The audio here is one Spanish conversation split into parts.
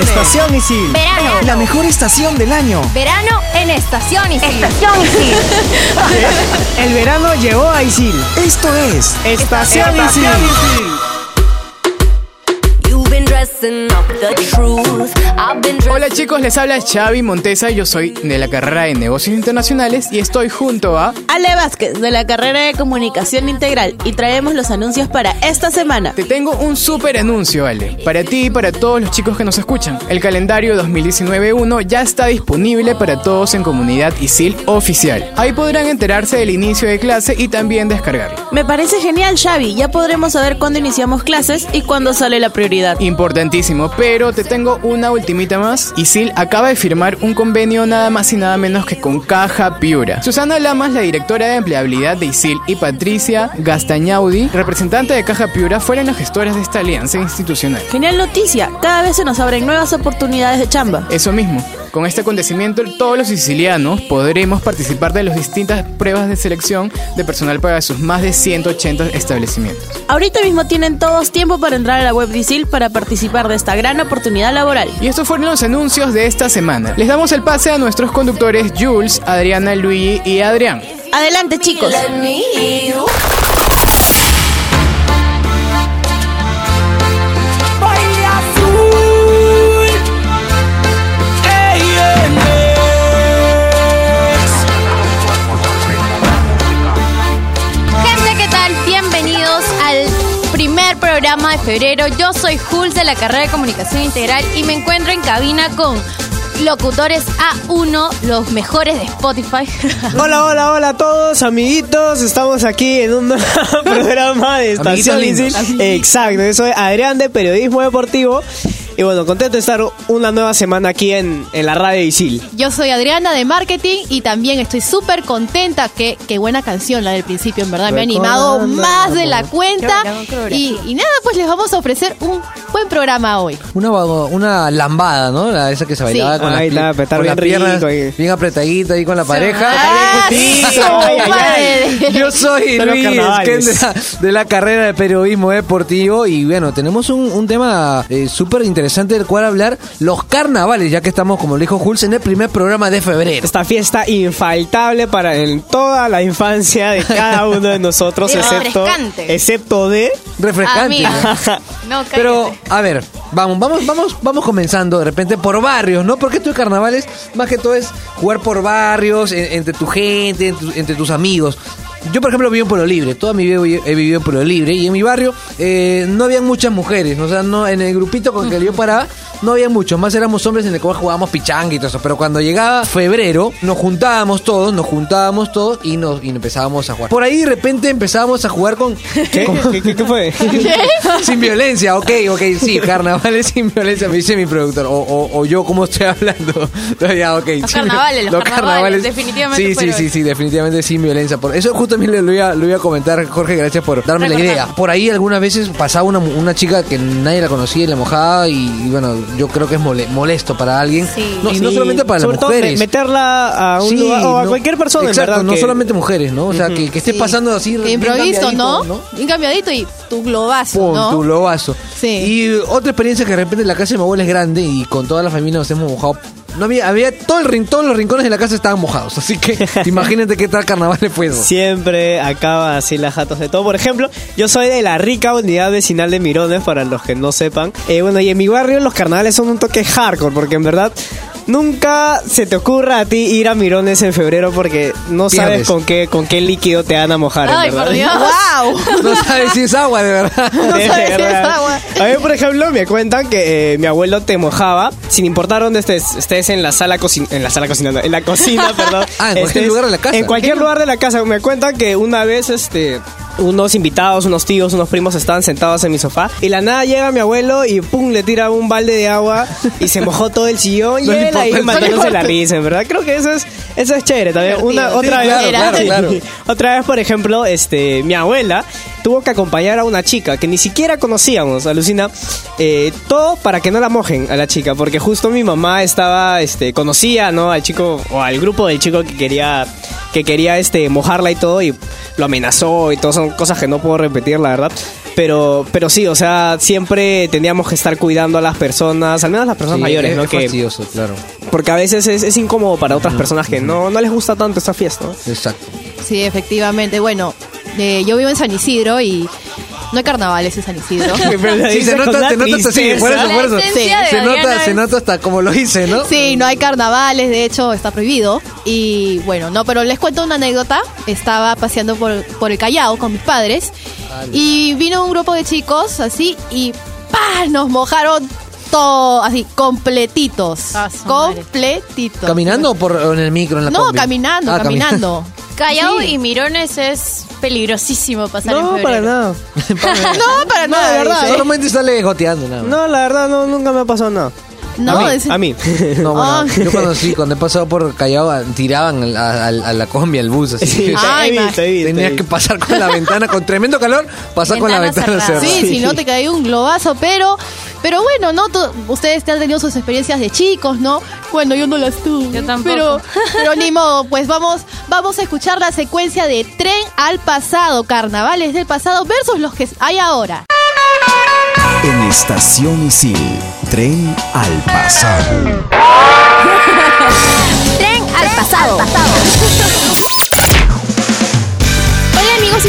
Estación Isil. Verano. La mejor estación del año. Verano en Estación Isil. Estación Isil. El verano llegó a Isil. Esto es Estación Isil. You've been Hola chicos, les habla Xavi Montesa. Yo soy de la carrera de negocios internacionales y estoy junto a. Ale Vázquez, de la carrera de Comunicación Integral, y traemos los anuncios para esta semana. Te tengo un súper anuncio, Ale. Para ti y para todos los chicos que nos escuchan. El calendario 2019-1 ya está disponible para todos en Comunidad ISIL Oficial. Ahí podrán enterarse del inicio de clase y también descargarlo. Me parece genial, Xavi. Ya podremos saber cuándo iniciamos clases y cuándo sale la prioridad. Importantísimo, pero te tengo una ultimita más. ISIL acaba de firmar un convenio nada más y nada menos que con Caja Piura. Susana Lamas, la directora de empleabilidad de ISIL, y Patricia Gastañaudi, representante de Caja Piura, fueron las gestoras de esta alianza institucional. Genial noticia. Cada vez se nos abren nuevas oportunidades de chamba. Eso mismo. Con este acontecimiento, todos los sicilianos podremos participar de las distintas pruebas de selección de personal para sus más de 180 establecimientos. Ahorita mismo tienen todos tiempo para entrar a la web de ISIL para participar de esta gran oportunidad laboral. Y estos fueron los anuncios de esta semana. Les damos el pase a nuestros conductores Jules, Adriana, Luigi y Adrián. Adelante, chicos. Programa de febrero. Yo soy Jules de la carrera de Comunicación Integral y me encuentro en cabina con locutores A1, los mejores de Spotify. Hola, hola, hola a todos, amiguitos. Estamos aquí en un nuevo programa de Estación lindos. Exacto, yo soy Adrián de Periodismo Deportivo. Y bueno, contento de estar una nueva semana aquí en, en la radio Isil. Yo soy Adriana de Marketing y también estoy súper contenta. que Qué buena canción la del principio, en verdad. Me ha animado más de la cuenta. Y, y nada, pues les vamos a ofrecer un buen programa hoy. Una, una lambada, ¿no? La esa que se bailaba Sí. con, Ahí las, está, con bien las piernas ahí. bien apretadita ahí con la pareja. ¡Ah, Sí, su ay, ay, madre! Yo soy Luis de la, de la carrera de periodismo deportivo y bueno, tenemos un, un tema eh, súper interesante del cual hablar, los carnavales, ya que estamos, como le dijo Jules, en el primer programa de febrero. Esta fiesta infaltable para en toda la infancia de cada uno de nosotros, excepto, refrescante. excepto de... Refrescante. Amigo. No. Pero, a ver, vamos, vamos, vamos, vamos comenzando de repente por barrios, ¿no? Porque esto de carnavales, más que todo es jugar por barrios, en- entre tu gente, en tu- entre tus amigos. Yo, por ejemplo, vivo en Pueblo Libre. Toda mi vida he vivido en Pueblo Libre. Y en mi barrio eh, no había muchas mujeres. O sea, no, en el grupito con el que yo paraba, no había muchos. Más éramos hombres en el cual jugábamos pichanga y todo eso. Pero cuando llegaba febrero, nos juntábamos todos, nos juntábamos todos y nos y empezábamos a jugar. Por ahí, de repente, empezábamos a jugar con... ¿Qué? con- ¿Qué, qué- qué fue? sin violencia, ok, ok, sí, carnavales sin violencia, me dice mi productor. O, o, o yo, ¿cómo estoy hablando? ya, ok. Los sí, carnavales, los carnavales, definitivamente Sí, sí, sí, sí, definitivamente sin violencia. Por eso justo también lo iba, lo iba a comentar, Jorge, gracias por darme la idea. Por ahí algunas veces pasaba una, una chica que nadie la conocía y la mojaba y, y bueno, yo creo que es mole- molesto para alguien. Sí. No, y no solamente para sobre las todo mujeres. meterla a un Sí, lugar o a no- cualquier persona, Exacto, en verdad. no que- solamente mujeres, ¿no? O sea, que, que esté Sí. pasando así. Que improviso, ¿no? Bien cambiadito y tu globazo, Pum, ¿no? tu globazo. Sí. Y otra experiencia que de repente la casa de mi abuela es grande y con toda la familia nos hemos mojado. No había, había todo el rin- todos los rincones de la casa estaban mojados. Así que imagínate qué tal carnaval fue. eso. Siempre acaba así las jatos de todo. Por ejemplo, yo soy de la rica unidad vecinal de Mirones, para los que no sepan. Eh, bueno, y en mi barrio los carnavales son un toque hardcore, porque en verdad nunca se te ocurra a ti ir a Mirones en febrero porque no sabes Pierdes. con qué, con qué líquido te van a mojar. en Ay, verdad. por Dios. ¡Wow! No sabes si es agua, de verdad. De sabes si es verdad. agua. A mí, por ejemplo, me cuentan que eh, mi abuelo te mojaba, sin importar dónde estés, estés en la sala cocina, en la sala cocinando, en la cocina, perdón. Ah, en cualquier Estés- lugar de la casa. En cualquier lugar de la casa. Me cuentan que una vez, este, unos invitados, unos tíos, unos primos estaban sentados en mi sofá y la nada llega mi abuelo y pum, le tira un balde de agua y se mojó todo el sillón y No él ahí matándose la risa, verdad. Creo que eso es, eso es chévere también. Una, otra Sí, vez, claro, claro, claro. otra vez, por ejemplo, este, mi abuela tuvo que acompañar a una chica que ni siquiera conocíamos, alucina, eh, todo para que no la mojen a la chica, porque justo mi mamá estaba, este, conocía, ¿no? Al chico o al grupo del chico que quería, que quería, este, mojarla y todo y lo amenazó y todo, son cosas que no puedo repetir, la verdad. Pero, pero sí, o sea, siempre teníamos que estar cuidando a las personas, al menos las personas Sí, mayores, es, ¿no? es Que, fastidioso, claro. porque a veces es, es incómodo para otras personas que no, no les gusta tanto esta fiesta. Exacto. Sí, efectivamente. Bueno, eh, yo vivo en San Isidro y no hay carnavales en San Isidro. Sí, se nota, se nota, sí, por eso, por eso. La esencia de Se nota, se es- nota hasta como lo hice, ¿no? Sí, no hay carnavales, de hecho está prohibido. Y bueno, no, pero les cuento una anécdota. Estaba paseando por, por el Callao con mis padres y vino un grupo de chicos así y ¡pah! nos mojaron todo, así, completitos. Ah, su madre. completitos. ¿Caminando o por, o en el micro, en la No, combi? caminando, Ah, caminando. Callao Sí. y Mirones es peligrosísimo pasar en No, febrero. para nada. no, para No, nada, de verdad, dice. Solamente sale goteando, nada. No, la verdad, no, nunca me ha pasado nada. No, a mí. es- A mí. No, bueno, Ah. yo cuando sí, cuando he pasado por Callao, ah, tiraban a, a- a la combi, al bus, así. Sí, que Ay, Tenías que pasar con la ventana, con tremendo calor, pasar con la Ventana cerrada. cerrada. Sí, si no te cae un globazo, pero pero bueno, no ustedes te han tenido sus experiencias de chicos, ¿no? Bueno, yo no las tuve. Yo tampoco. Pero pero ni modo, pues vamos vamos a escuchar la secuencia de Tren al pasado, carnavales del pasado versus los que hay ahora. En Estación Isil, tren al pasado. Tren al pasado. Amigos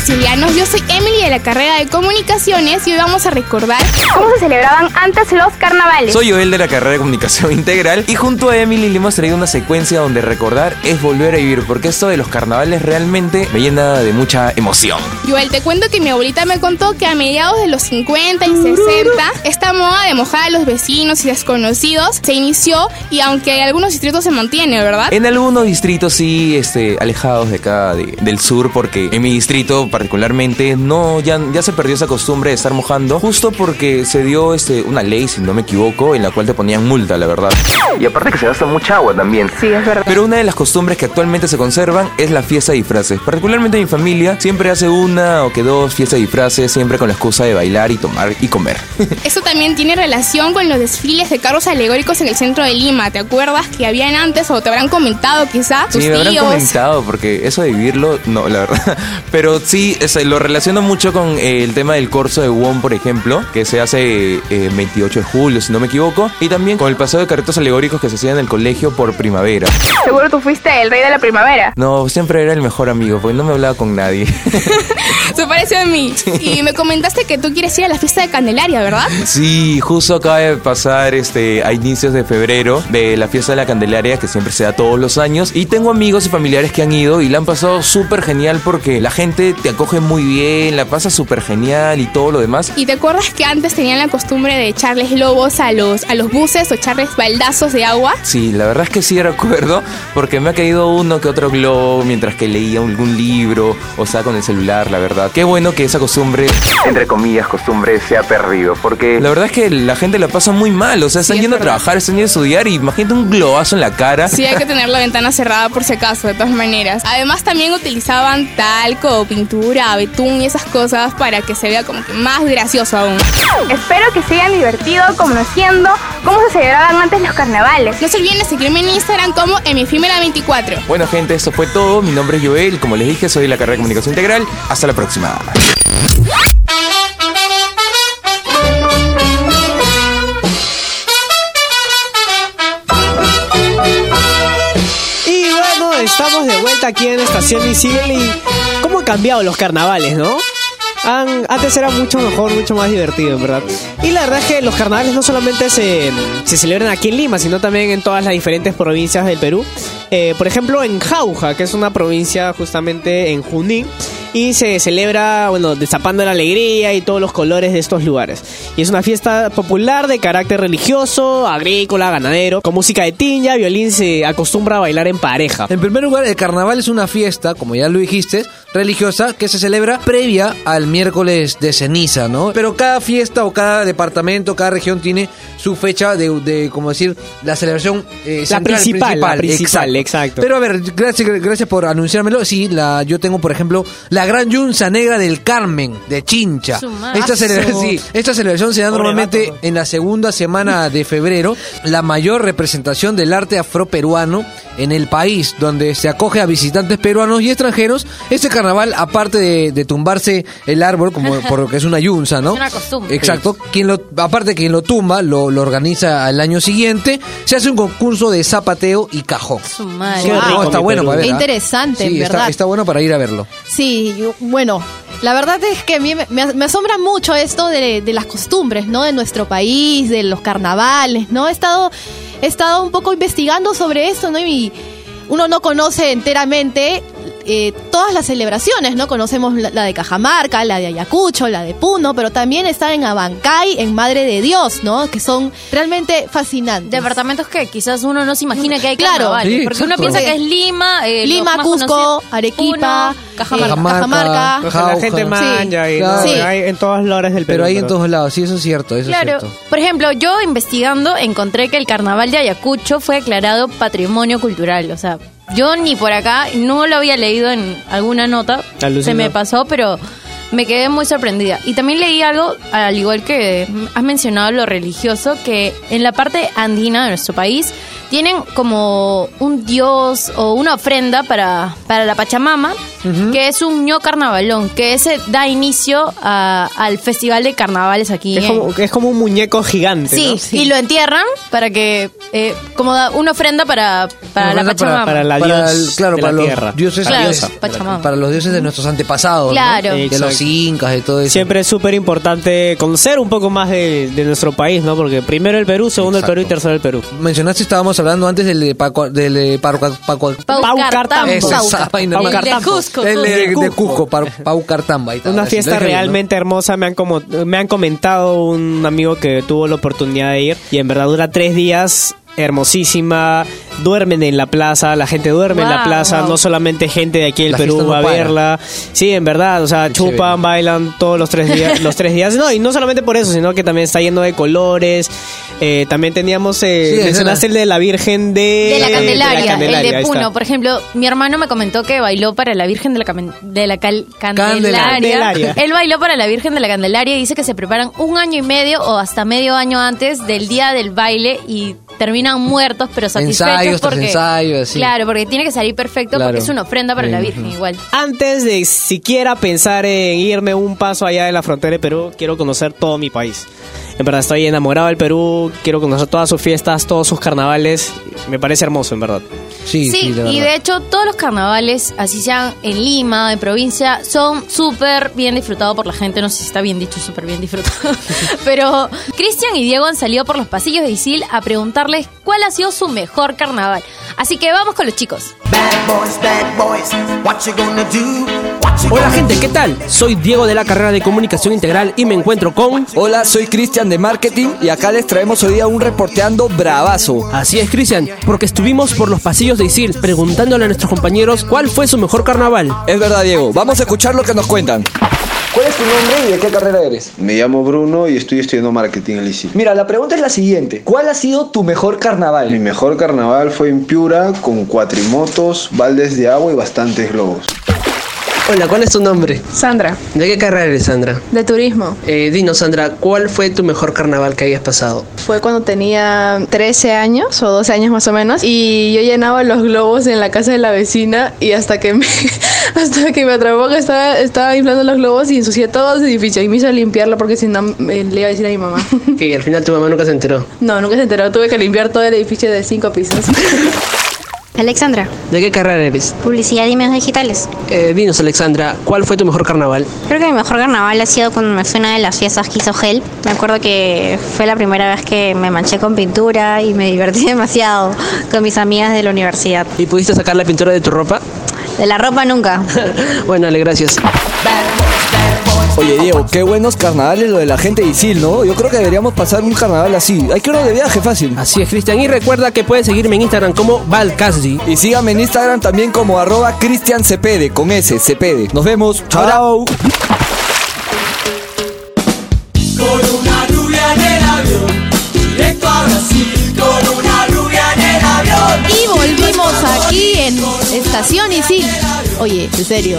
sicilianos, yo soy Emily de la carrera de comunicaciones y hoy vamos a recordar ¿Cómo se celebraban antes los carnavales? Soy Joel de la carrera de comunicación integral y junto a Emily le hemos traído una secuencia donde recordar es volver a vivir porque esto de los carnavales realmente me llena de mucha emoción. Joel, te cuento que mi abuelita me contó que a mediados de los 50 y 60 esta moda de mojar a los vecinos y desconocidos se inició y aunque en algunos distritos se mantiene, ¿verdad? En algunos distritos sí, este, alejados de acá de- del sur, porque en mi distrito particularmente no, ya, ya se perdió esa costumbre de estar mojando, justo porque se dio este, una ley, si no me equivoco, en la cual te ponían multa, la verdad. Y aparte que se gasta mucha agua también. Sí, es verdad. Pero una de las costumbres que actualmente se conservan es la fiesta de disfraces. Particularmente mi familia siempre hace una o que dos fiestas de disfraces, siempre con la excusa de bailar y tomar y comer. Esto también tiene relación con los desfiles de carros alegóricos en el centro de Lima. ¿Te acuerdas que habían antes o te habrán comentado quizá tus Sí, me habrán tíos? comentado, porque eso de vivirlo, no, la verdad. Pero sí, es- lo relaciono mucho con eh, el tema del corso de Won, por ejemplo, que se hace eh, 28 de julio, si no me equivoco, y también con el paseo de carretos alegóricos que se hacía en el colegio por primavera. Seguro tú fuiste el rey de la primavera. No, siempre era el mejor amigo, porque no me hablaba con nadie. Mí. Y me comentaste que tú quieres ir a la fiesta de Candelaria, ¿verdad? Sí, justo acaba de pasar este, a inicios de febrero de la fiesta de la Candelaria que siempre se da todos los años. Y tengo amigos y familiares que han ido y la han pasado súper genial porque la gente te acoge muy bien, la pasa súper genial y todo lo demás. ¿Y te acuerdas que antes tenían la costumbre de echarles globos a los, a los buses o echarles baldazos de agua? Sí, la verdad es que sí recuerdo porque me ha caído uno que otro globo mientras que leía algún libro o sea con el celular, la verdad. Qué bueno que esa costumbre, entre comillas, costumbre se ha perdido porque la verdad es que la gente la pasa muy mal, o sea, están es yendo a trabajar, están yendo a estudiar y imagínate un globazo en la cara. Sí, hay que tener la ventana cerrada por si acaso, de todas maneras. Además, también utilizaban talco, pintura, betún y esas cosas para que se vea como que más gracioso aún. Espero que se hayan divertido conociendo cómo se celebraban antes los carnavales. No se olviden de seguirme en Instagram como emifimera24. Bueno gente, eso fue todo. Mi nombre es Joel. Como les dije, soy de la carrera de comunicación integral. Hasta la próxima. Y bueno, estamos de vuelta aquí en Estación Isil y cómo han cambiado los carnavales, ¿no? Antes era mucho mejor, mucho más divertido, en verdad. Y la verdad es que los carnavales no solamente se, se celebran aquí en Lima, sino también en todas las diferentes provincias del Perú. Eh, por ejemplo, en Jauja, que es una provincia justamente en Junín, y se celebra, bueno, destapando la alegría y todos los colores de estos lugares. Y es una fiesta popular de carácter religioso, agrícola, ganadero, con música de tiña, violín se acostumbra a bailar en pareja. En primer lugar, el carnaval es una fiesta, como ya lo dijiste, religiosa que se celebra previa al miércoles de ceniza, ¿no? Pero cada fiesta o cada departamento, cada región tiene su fecha de, de como decir, la celebración eh, La central, principal, la principal, exacto. Pero a ver, gracias, gracias por anunciármelo. Sí, la, yo tengo, por ejemplo, la Gran Yunza Negra del Carmen, de Chincha. Su madre. Esta, celebra- sí, esta celebración se da Pobre normalmente en la segunda semana de febrero, la mayor representación del arte afroperuano en el país, donde se acoge a visitantes peruanos y extranjeros. Este carnaval, aparte de, de tumbarse el árbol, como por lo que es una yunza, ¿no? Es una costumbre. Exacto. Quien lo, aparte quien lo tumba, lo, lo organiza al año siguiente, se hace un concurso de zapateo y cajón. Su madre. Qué No, está bueno para ver. Qué ¿ah? interesante, Sí, en está- verdad. está bueno para ir a verlo. Sí, bueno, la verdad es que a mí me asombra mucho esto de, de las costumbres, ¿no? De nuestro país, de los carnavales, ¿no? He estado, he estado un poco investigando sobre esto, ¿no? Y uno no conoce enteramente eh, todas las celebraciones, ¿no? Conocemos la, la de Cajamarca, la de Ayacucho, la de Puno, pero también están en Abancay, en Madre de Dios, ¿no? Que son realmente fascinantes. Departamentos que quizás uno no se imagina que hay Claro. carnavales. Sí, porque uno piensa que es Lima, eh, Lima, Cusco, conocidos, Arequipa, Puno, Cajamarca. Cajamarca. Cajamarca. La gente manja y Claro. no, Sí. hay en todos lados del Perú. Pero ahí en todos lados, sí, eso es cierto, eso es Claro, cierto. por ejemplo, yo investigando encontré que el carnaval de Ayacucho fue declarado patrimonio cultural. O sea, yo ni por acá, no lo había leído en alguna nota, Alucinó. se me pasó, pero me quedé muy sorprendida. Y también leí algo, al igual que has mencionado lo religioso, que en la parte andina de nuestro país tienen como un dios o una ofrenda para, para la Pachamama, que es un ño carnavalón, que ese da inicio a- al festival de carnavales aquí. Que es, en- como, que es como un muñeco gigante. Sí, ¿no? y lo entierran para que, eh, como da una ofrenda para, para Una la Pachamama. para la Para dios el- claro, de para la los tierra. dioses, Claro, Pachamama. para los dioses de nuestros antepasados, ¿no? Claro. de los Exacto. incas, de todo eso. Siempre es súper importante conocer un poco más de, de nuestro país, ¿no? Porque primero el Perú, segundo Exacto. el Perú y tercero el Perú. Mencionaste, estábamos hablando antes del de Paco, del de Paco, Paco- Paucartambo. Man. El de Cusco. El de, Cusco. Una fiesta bien, ¿no? realmente hermosa. Me han, como, me han comentado un amigo que tuvo la oportunidad de ir. Y en verdad dura tres días. Hermosísima, duermen en la plaza, la gente duerme en la plaza, wow. no solamente gente de aquí del La Perú no va a verla. Sí, en verdad, o sea, chupan, chévere. bailan todos los tres días, los tres días. No, y no solamente por eso, sino que también está lleno de colores. Eh, también teníamos, eh, Sí, mencionaste el de la Virgen de, De la Candelaria, Candelaria, el de. Puno. Por ejemplo, mi hermano me comentó que bailó para la Virgen de la, de la Cal- Candelaria. Candelaria. Él bailó para la Virgen de la Candelaria y dice que se preparan un año y medio o hasta medio año antes del día del baile y terminan muertos pero satisfechos Ensayos porque ensayos, así. claro porque tiene que salir perfecto Claro. porque es una ofrenda para la Virgen igual Antes de siquiera pensar en irme un paso allá de la frontera de Perú, quiero conocer todo mi país. En verdad estoy enamorado del Perú, quiero conocer todas sus fiestas, todos sus carnavales. Me parece hermoso, en verdad. Sí, sí, y verdad. de hecho todos los carnavales, así sean en Lima, en provincia, son súper bien disfrutados por la gente. No sé si está bien dicho, súper bien disfrutado. Pero Cristian y Diego han salido por los pasillos de Isil a preguntarles cuál ha sido su mejor carnaval. Así que vamos con los chicos. Hola gente, ¿qué tal? Soy Diego de la carrera de Comunicación Integral y me encuentro con... Hola, soy Cristian de Marketing y acá les traemos hoy día un reporteando bravazo. Así es, Cristian, porque estuvimos por los pasillos de Isil preguntándole a nuestros compañeros cuál fue su mejor carnaval. Es verdad, Diego. Vamos a escuchar lo que nos cuentan. ¿Cuál es tu nombre y de qué carrera eres? Me llamo Bruno y estoy estudiando marketing en Liceo. Mira, la pregunta es la siguiente. ¿Cuál ha sido tu mejor carnaval? Mi mejor carnaval fue en Piura con cuatrimotos, baldes de agua y bastantes globos. Hola, ¿cuál es tu nombre? Sandra, ¿De qué carrera eres, Sandra? de turismo. Eh, dinos, Sandra, ¿cuál fue tu mejor carnaval que hayas pasado? Fue cuando tenía 13 años o 12 años más o menos y yo llenaba los globos en la casa de la vecina y hasta que me hasta que me atrapó que estaba, estaba inflando los globos y ensucié todo ese edificio y me hizo limpiarlo porque si no le iba a decir a mi mamá. Que al final tu mamá nunca se enteró. No, nunca se enteró, tuve que limpiar todo el edificio de cinco pisos. Alexandra, ¿De qué carrera eres? publicidad y medios digitales. Eh, dinos, Alexandra, ¿cuál fue tu mejor carnaval? Creo que mi mejor carnaval ha sido cuando me fue una de las fiestas que hizo Gel. Me acuerdo que fue la primera vez que me manché con pintura y me divertí demasiado con mis amigas de la universidad. ¿Y pudiste sacar la pintura de tu ropa? De la ropa nunca. bueno, Ale, gracias. Oye, Diego, qué buenos carnavales lo de la gente de Isil, ¿no? Yo creo que deberíamos pasar un carnaval así. Hay que irnos de viaje fácil. Así es, Cristian. Y recuerda que puedes seguirme en Instagram como Valcasdi. Y síganme en Instagram también como arroba Cristian Cepede, con S, Cepede. Nos vemos. Chao. Y volvimos aquí en Estación Isil. Oye, en serio.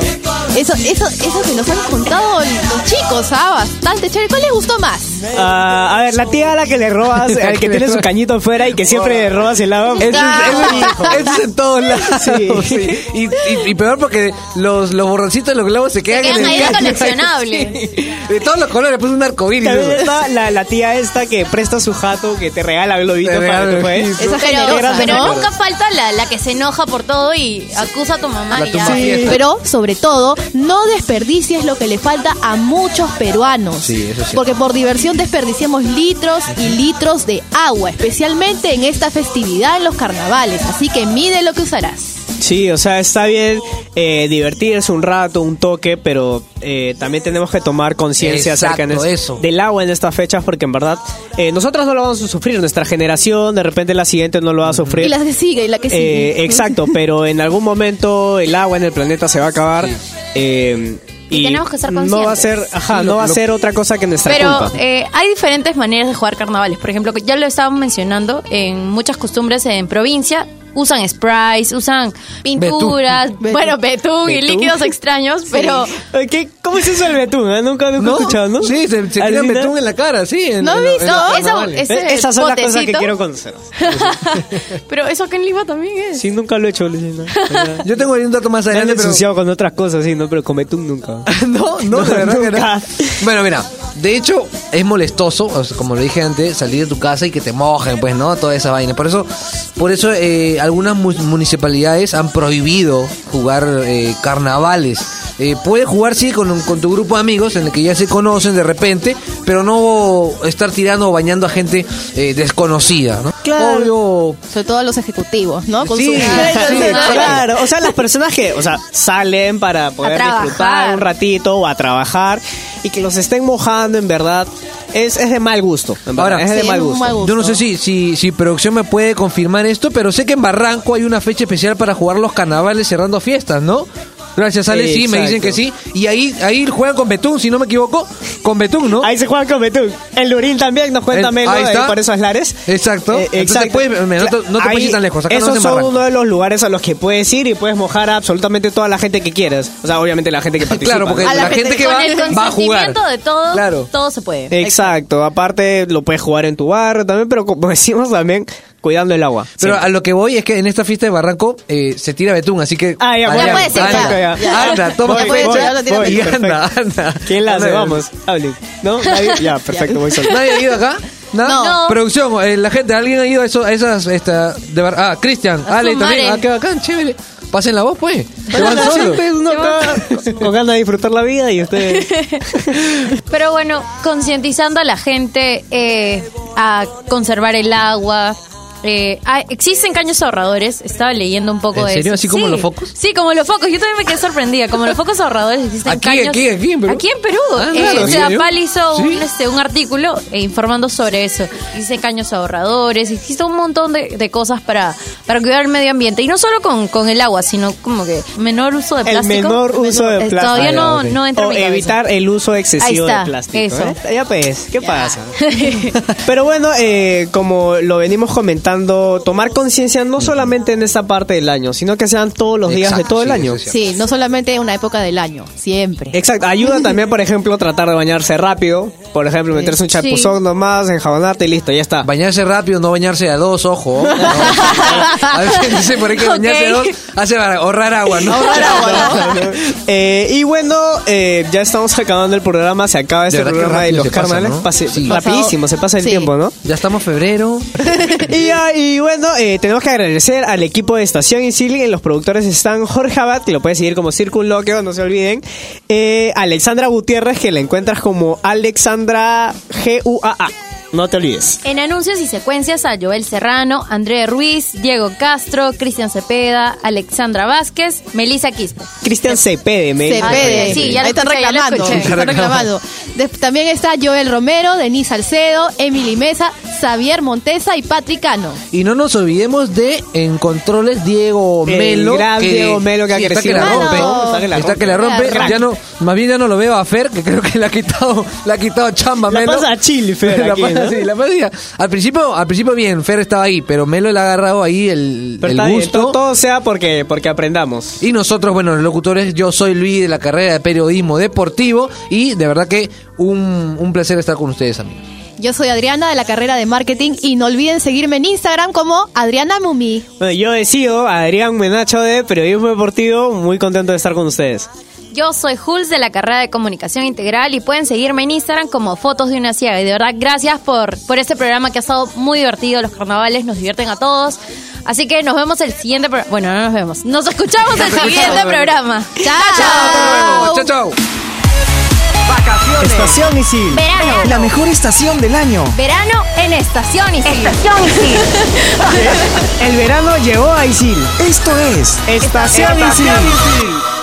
Eso, eso, eso que nos han contado chicos, ¿ah? Bastante chévere. ¿Cuál les gustó más? Ah, a ver, la tía a la que le robas, al que tiene su cañito afuera y que siempre le robas el agua. Eso es, eso es en todos lados. Sí. Sí. Y, y- y peor porque los, los borroncitos de los globos se quedan, quedan en ahí el caño. coleccionables. Sí. De todos los colores, pues un arcoíris. También eso. está la, la tía esta que presta su jato, que te regala globitos Te para globitos. Esa Pero, generosa, pero ¿no? nunca falta la, la que se enoja por todo y acusa a tu mamá. Y ya. Pero, sobre todo, no desperdicies lo que le falta a muchos peruanos. Sí, eso es cierto. Porque por diversión desperdiciamos litros y litros de agua, especialmente en esta festividad en los carnavales. Así que mide lo que usarás. Sí, o sea, está bien eh, divertirse un rato, un toque, pero eh, también tenemos que tomar conciencia acerca es- eso. del agua en estas fechas, porque en verdad eh, nosotros no lo vamos a sufrir, nuestra generación, de repente la siguiente no lo va a sufrir. Y la que sigue, y la que sigue. Eh, exacto, pero en algún momento el agua en el planeta se va a acabar. eh, Y tenemos que ser No va a ser, conscientes. ajá, no lo- va a ser otra cosa que nuestra Pero culpa. eh, hay diferentes maneras de jugar carnavales. Por ejemplo, ya lo estábamos mencionando, en muchas costumbres en provincia usan sprays, usan pinturas, Betún. bueno, betún y líquidos extraños, pero ¿qué- ¿Cómo es eso el betún? eh? Nunca, nunca he escuchado, ¿no? Sí, se, se betún en la cara, sí. En, ¿No has visto? los Eso- ese- Eh, Esas son las cosas que quiero conocer. pero eso acá en Lima también es. Sí, nunca lo he hecho, Lucina. Yo tengo ahí un dato más Me han adelante, pero... con otras cosas, sí, ¿no? Pero con betún nunca. No, no, de verdad que no. Bueno, mira, de hecho es molestoso, como lo dije antes, salir de tu casa y que te mojen, pues, ¿no? Toda esa vaina. Por eso, por eso eh, algunas mu- municipalidades han prohibido jugar eh, carnavales. Eh, puedes jugar, sí, con, con tu grupo de amigos en el que ya se conocen de repente, pero no estar tirando o bañando a gente eh, desconocida, ¿no? Claro. Obvio. Sobre todo los ejecutivos, ¿no? Con Sí, su- sí, Claro, o sea, las personas que, o sea, salen para poder disfrutar un ratito o a trabajar y que los estén mojando, en verdad, es, es de mal gusto. En verdad, Ahora, es de Sí, mal gusto. mal gusto. Yo no sé si, si, si producción me puede confirmar esto, pero sé que en Barranco hay una fecha especial para jugar los carnavales cerrando fiestas, ¿no? Gracias, Ale, sí, me dicen que sí. Y ahí, ahí juegan con Betún, si no me equivoco. Con Betún, ¿no? Ahí se juega con betún. El Lurín también nos cuenta Melo, ahí está. eh, por esos lares. Exacto. Eh, Entonces, exacto. puedes- no te- no te puedes ir tan lejos, acá no Esos son Barranco. uno de los lugares a los que puedes ir y puedes mojar a absolutamente toda la gente que quieras. O sea, obviamente la gente que participa. Claro, porque ¿no? A la, la gente que con va- el va a jugar. consentimiento de todos, Claro. todo se puede. Exacto, aparte lo puedes jugar en tu barrio también, pero como decimos también, cuidando el agua. Pero siempre. a lo que voy es que en esta fiesta de Barranco eh, se tira Betún, así que. Ah, ya, puede ser, anda, ya. ya. Anda, toma Voy, fecha. voy, ya lo tira voy, y anda, anda. ¿Quién la hace? Vamos, hablen. ¿No? ¿Nadie? Ya, perfecto, voy solo. ¿Nadie ha ido acá? ¿No? No. Producción, eh, la gente, ¿alguien ha ido a, eso, a esas, esta, de Bar- Ah, Cristian, Ale también. eh. Ah, qué bacán, chévere. Pasen la voz, pues. Se van solos. Siempre uno acá con ganas de disfrutar la vida y ustedes... Pero bueno, concientizando a la gente eh, a conservar el agua. Eh, ah, existen caños ahorradores, estaba leyendo un poco ¿En de serio? eso. ¿Así como Sí. los focos? Sí, como los focos. Yo también me quedé sorprendida. Como los focos ahorradores existen Aquí, caños. aquí, aquí en Perú. Aquí en Perú. Ah, Eh, claro, o ¿en sea, serio? Pal hizo Sí. un, este, un artículo eh, informando sobre eso. Existen caños ahorradores, existe un montón de, de cosas para, para cuidar el medio ambiente. Y no solo con, con el agua, sino como que menor uso de El plástico. menor uso de Eh, plástico. Todavía no, Ah, ok. no entra en O mi cabeza. evitar el uso excesivo Ahí está, de plástico. eso. ¿eh? Ya pues, ¿qué pasa? Pero bueno, eh, como lo venimos comentando, tomar conciencia no solamente en esta parte del año, sino que sean todos los días de todo el sí, año. Sí, no solamente una época del año, siempre. Exacto, ayuda también, por ejemplo, tratar de bañarse rápido. Por ejemplo, meterse un Sí. chapuzón nomás, enjabonarte y listo, ya está. Bañarse rápido, no bañarse a dos, ojo. No. A veces dice por ahí que bañarse a dos hace para ahorrar agua, ¿no? Eh, y bueno, eh, ya estamos acabando el programa, se acaba este programa de los carnavales. ¿no? Sí. Rapidísimo, se pasa el Sí. tiempo, ¿no? Ya estamos febrero. y, ya, y bueno, eh, tenemos que agradecer al equipo de Estación. En los productores están Jorge Abad, que lo puedes seguir como Circunloquio, no se olviden. Eh, Alexandra Gutiérrez, que la encuentras como Alexandra G-U-A-A. No te olvides. En anuncios y secuencias a Joel Serrano, André Ruiz, Diego Castro, Cristian Cepeda, Alexandra Vázquez, Melissa Quispe. Cristian Cepede, me Cepede. Sí, ya lo Ahí están escuché, ya lo reclamando. escuché. Están reclamando. De- también está Joel Romero, Denise Salcedo, Emily Mesa, Xavier Montesa y Patrick Cano. Y no nos olvidemos de en controles Diego El Melo. gran Diego Melo que ha está que crecido la rompe. Está que la Está que la rompe. Crack. Ya no, más bien ya no lo veo a Fer, que creo que le ha quitado, le ha quitado chamba a La Melo. pasa a Chile, Fer, La aquí, pasa ¿no? sí, la pasilla. Al principio, al principio bien, Fer estaba ahí, pero Melo le ha agarrado ahí el, Pero el está bien, gusto. todo, todo sea porque, porque aprendamos. Y nosotros, bueno, los locutores, yo soy Luis de la carrera de periodismo deportivo y de verdad que un, un placer estar con ustedes, amigos. Yo soy Adriana de la carrera de marketing y no olviden seguirme en Instagram como Adriana Mumi. Bueno, yo decido, Adrián Menacho de Periodismo Deportivo, muy contento de estar con ustedes. Yo soy Jules de la carrera de comunicación integral y pueden seguirme en Instagram como Fotos de una ciega. Y de verdad, gracias por, por este programa que ha estado muy divertido. Los carnavales nos divierten a todos. Así que nos vemos el siguiente programa. Bueno, no nos vemos. Nos escuchamos el siguiente programa. Chao, Chao, chao. Estación Isil. Verano. La mejor estación del año. Verano en Estación Isil. Estación Isil. El verano llegó a Isil. Esto es Estación Isil.